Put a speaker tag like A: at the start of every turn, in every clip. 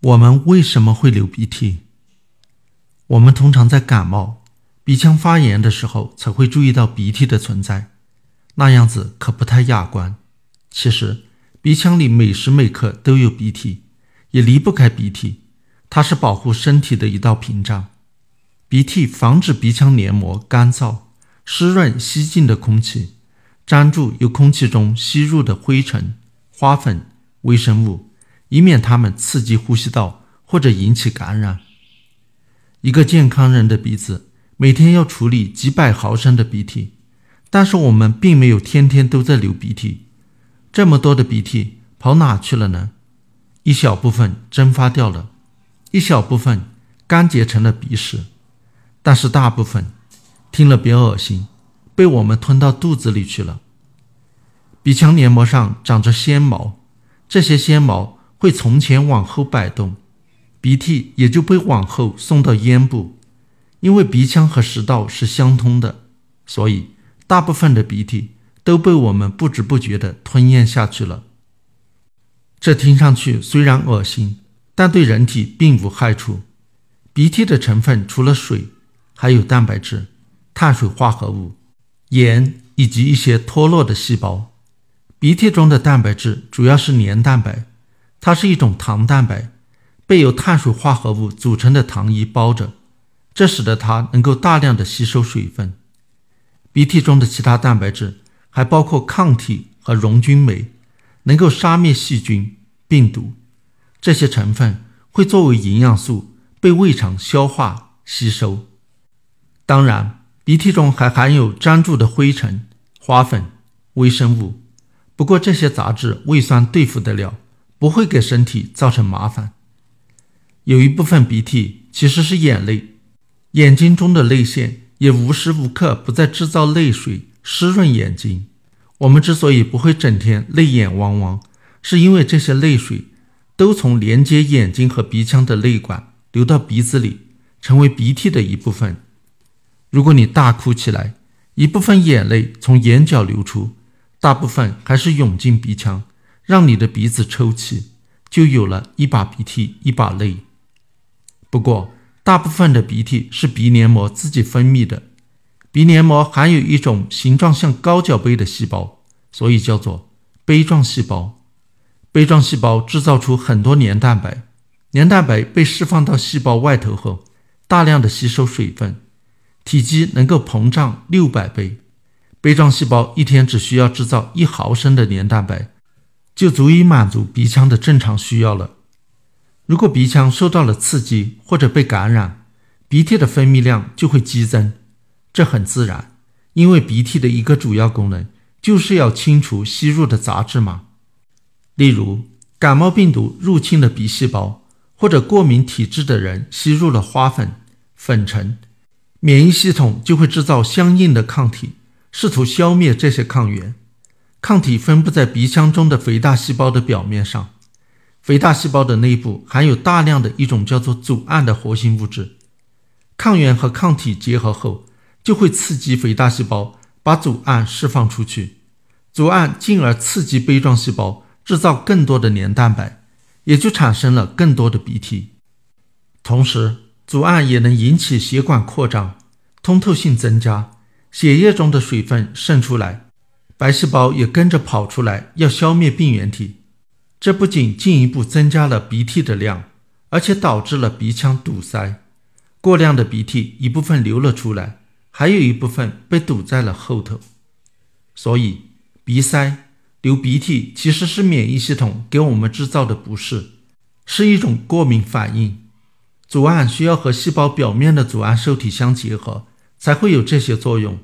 A: 我们为什么会流鼻涕？我们通常在感冒、鼻腔发炎的时候才会注意到鼻涕的存在，那样子可不太雅观。其实，鼻腔里每时每刻都有鼻涕，也离不开鼻涕，它是保护身体的一道屏障。鼻涕防止鼻腔黏膜干燥、湿润吸进的空气，粘住由空气中吸入的灰尘、花粉、微生物。以免它们刺激呼吸道或者引起感染。一个健康人的鼻子每天要处理几百毫升的鼻涕，但是我们并没有天天都在流鼻涕。这么多的鼻涕跑哪去了呢？一小部分蒸发掉了，一小部分干结成了鼻屎，但是大部分听了别恶心，被我们吞到肚子里去了。鼻腔黏膜上长着纤毛，这些纤毛。会从前往后摆动，鼻涕也就被往后送到咽部。因为鼻腔和食道是相通的，所以大部分的鼻涕都被我们不知不觉地吞咽下去了。这听上去虽然恶心，但对人体并无害处。鼻涕的成分除了水，还有蛋白质、碳水化合物、盐以及一些脱落的细胞。鼻涕中的蛋白质主要是黏蛋白。它是一种糖蛋白，被由碳水化合物组成的糖衣包着，这使得它能够大量的吸收水分。鼻涕中的其他蛋白质还包括抗体和溶菌酶，能够杀灭细菌、病毒。这些成分会作为营养素被胃肠消化吸收。当然，鼻涕中还含有粘住的灰尘、花粉、微生物，不过这些杂质胃酸对付得了。不会给身体造成麻烦。有一部分鼻涕其实是眼泪，眼睛中的泪腺也无时无刻不在制造泪水，湿润眼睛。我们之所以不会整天泪眼汪汪，是因为这些泪水都从连接眼睛和鼻腔的泪管流到鼻子里，成为鼻涕的一部分。如果你大哭起来，一部分眼泪从眼角流出，大部分还是涌进鼻腔。让你的鼻子抽气，就有了一把鼻涕一把泪。不过，大部分的鼻涕是鼻黏膜自己分泌的。鼻黏膜含有一种形状像高脚杯的细胞，所以叫做杯状细胞。杯状细胞制造出很多黏蛋白，黏蛋白被释放到细胞外头后，大量的吸收水分，体积能够膨胀六百倍。杯状细胞一天只需要制造一毫升的黏蛋白。就足以满足鼻腔的正常需要了。如果鼻腔受到了刺激或者被感染，鼻涕的分泌量就会激增。这很自然，因为鼻涕的一个主要功能就是要清除吸入的杂质嘛。例如，感冒病毒入侵了鼻细胞，或者过敏体质的人吸入了花粉、粉尘，免疫系统就会制造相应的抗体，试图消灭这些抗原。抗体分布在鼻腔中的肥大细胞的表面上，肥大细胞的内部含有大量的一种叫做组胺的活性物质。抗原和抗体结合后，就会刺激肥大细胞把组胺释放出去，组胺进而刺激杯状细胞制造更多的黏蛋白，也就产生了更多的鼻涕。同时，组胺也能引起血管扩张，通透性增加，血液中的水分渗出来。白细胞也跟着跑出来，要消灭病原体。这不仅进一步增加了鼻涕的量，而且导致了鼻腔堵塞。过量的鼻涕一部分流了出来，还有一部分被堵在了后头。所以，鼻塞、流鼻涕其实是免疫系统给我们制造的不适，是一种过敏反应。组胺需要和细胞表面的组胺受体相结合，才会有这些作用。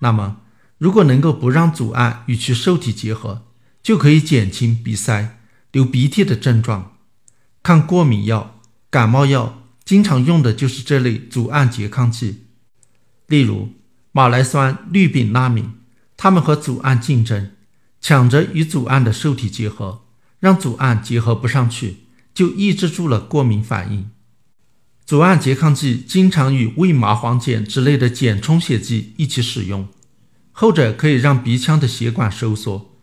A: 那么，如果能够不让组胺与其受体结合，就可以减轻鼻塞、流鼻涕的症状。抗过敏药、感冒药经常用的就是这类组胺拮抗剂，例如马来酸氯丙那敏。它们和组胺竞争，抢着与组胺的受体结合，让组胺结合不上去，就抑制住了过敏反应。组胺拮抗剂经常与胃麻黄碱之类的碱充血剂一起使用。后者可以让鼻腔的血管收缩，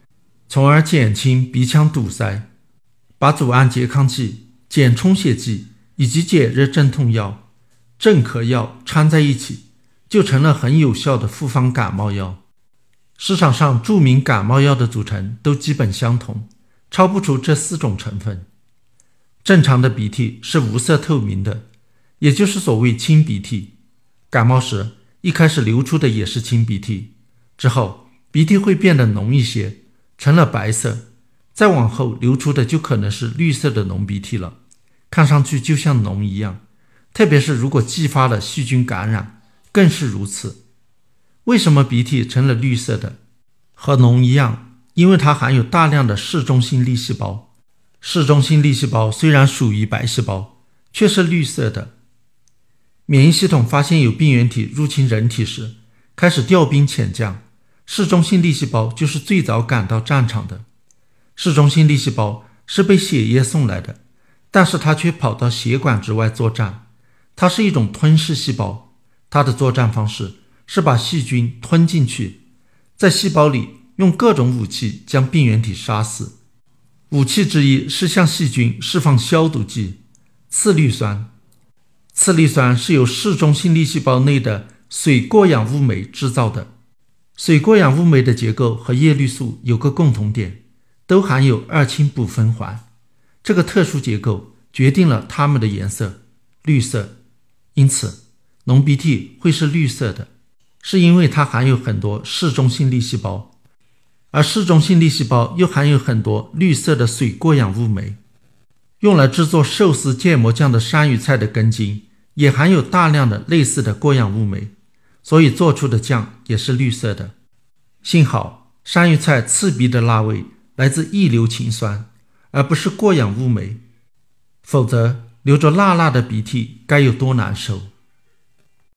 A: 从而减轻鼻腔堵塞。把组胺拮抗剂减充血剂以及解热镇痛药、镇咳药掺在一起，就成了很有效的复方感冒药。市场上著名感冒药的组成都基本相同，超不出这四种成分。正常的鼻涕是无色透明的，也就是所谓清鼻涕。感冒时一开始流出的也是清鼻涕，之后鼻涕会变得浓一些，成了白色。再往后流出的就可能是绿色的浓鼻涕了，看上去就像脓一样。特别是如果继发了细菌感染，更是如此。为什么鼻涕成了绿色的？和脓一样，因为它含有大量的嗜中性粒细胞。嗜中性粒细胞虽然属于白细胞，却是绿色的。免疫系统发现有病原体入侵人体时，开始调兵遣将，嗜中性粒细胞就是最早赶到战场的。嗜中性粒细胞是被血液送来的，但是它却跑到血管之外作战。它是一种吞噬细胞，它的作战方式是把细菌吞进去，在细胞里用各种武器将病原体杀死。武器之一是向细菌释放消毒剂次氯酸。次氯酸是由嗜中性粒细胞内的水过氧物酶制造的。水过氧物酶的结构和叶绿素有个共同点。都含有二氢不酚环，这个特殊结构决定了它们的颜色绿色。因此，浓鼻涕会是绿色的，是因为它含有很多嗜中性粒细胞，而嗜中性粒细胞又含有很多绿色的水过氧物酶。用来制作寿司芥末酱的山芋菜的根茎也含有大量的类似的过氧物酶，所以做出的酱也是绿色的。幸好山芋菜刺鼻的辣味。来自异硫氰酸，而不是过氧物酶，否则流着辣辣的鼻涕该有多难受！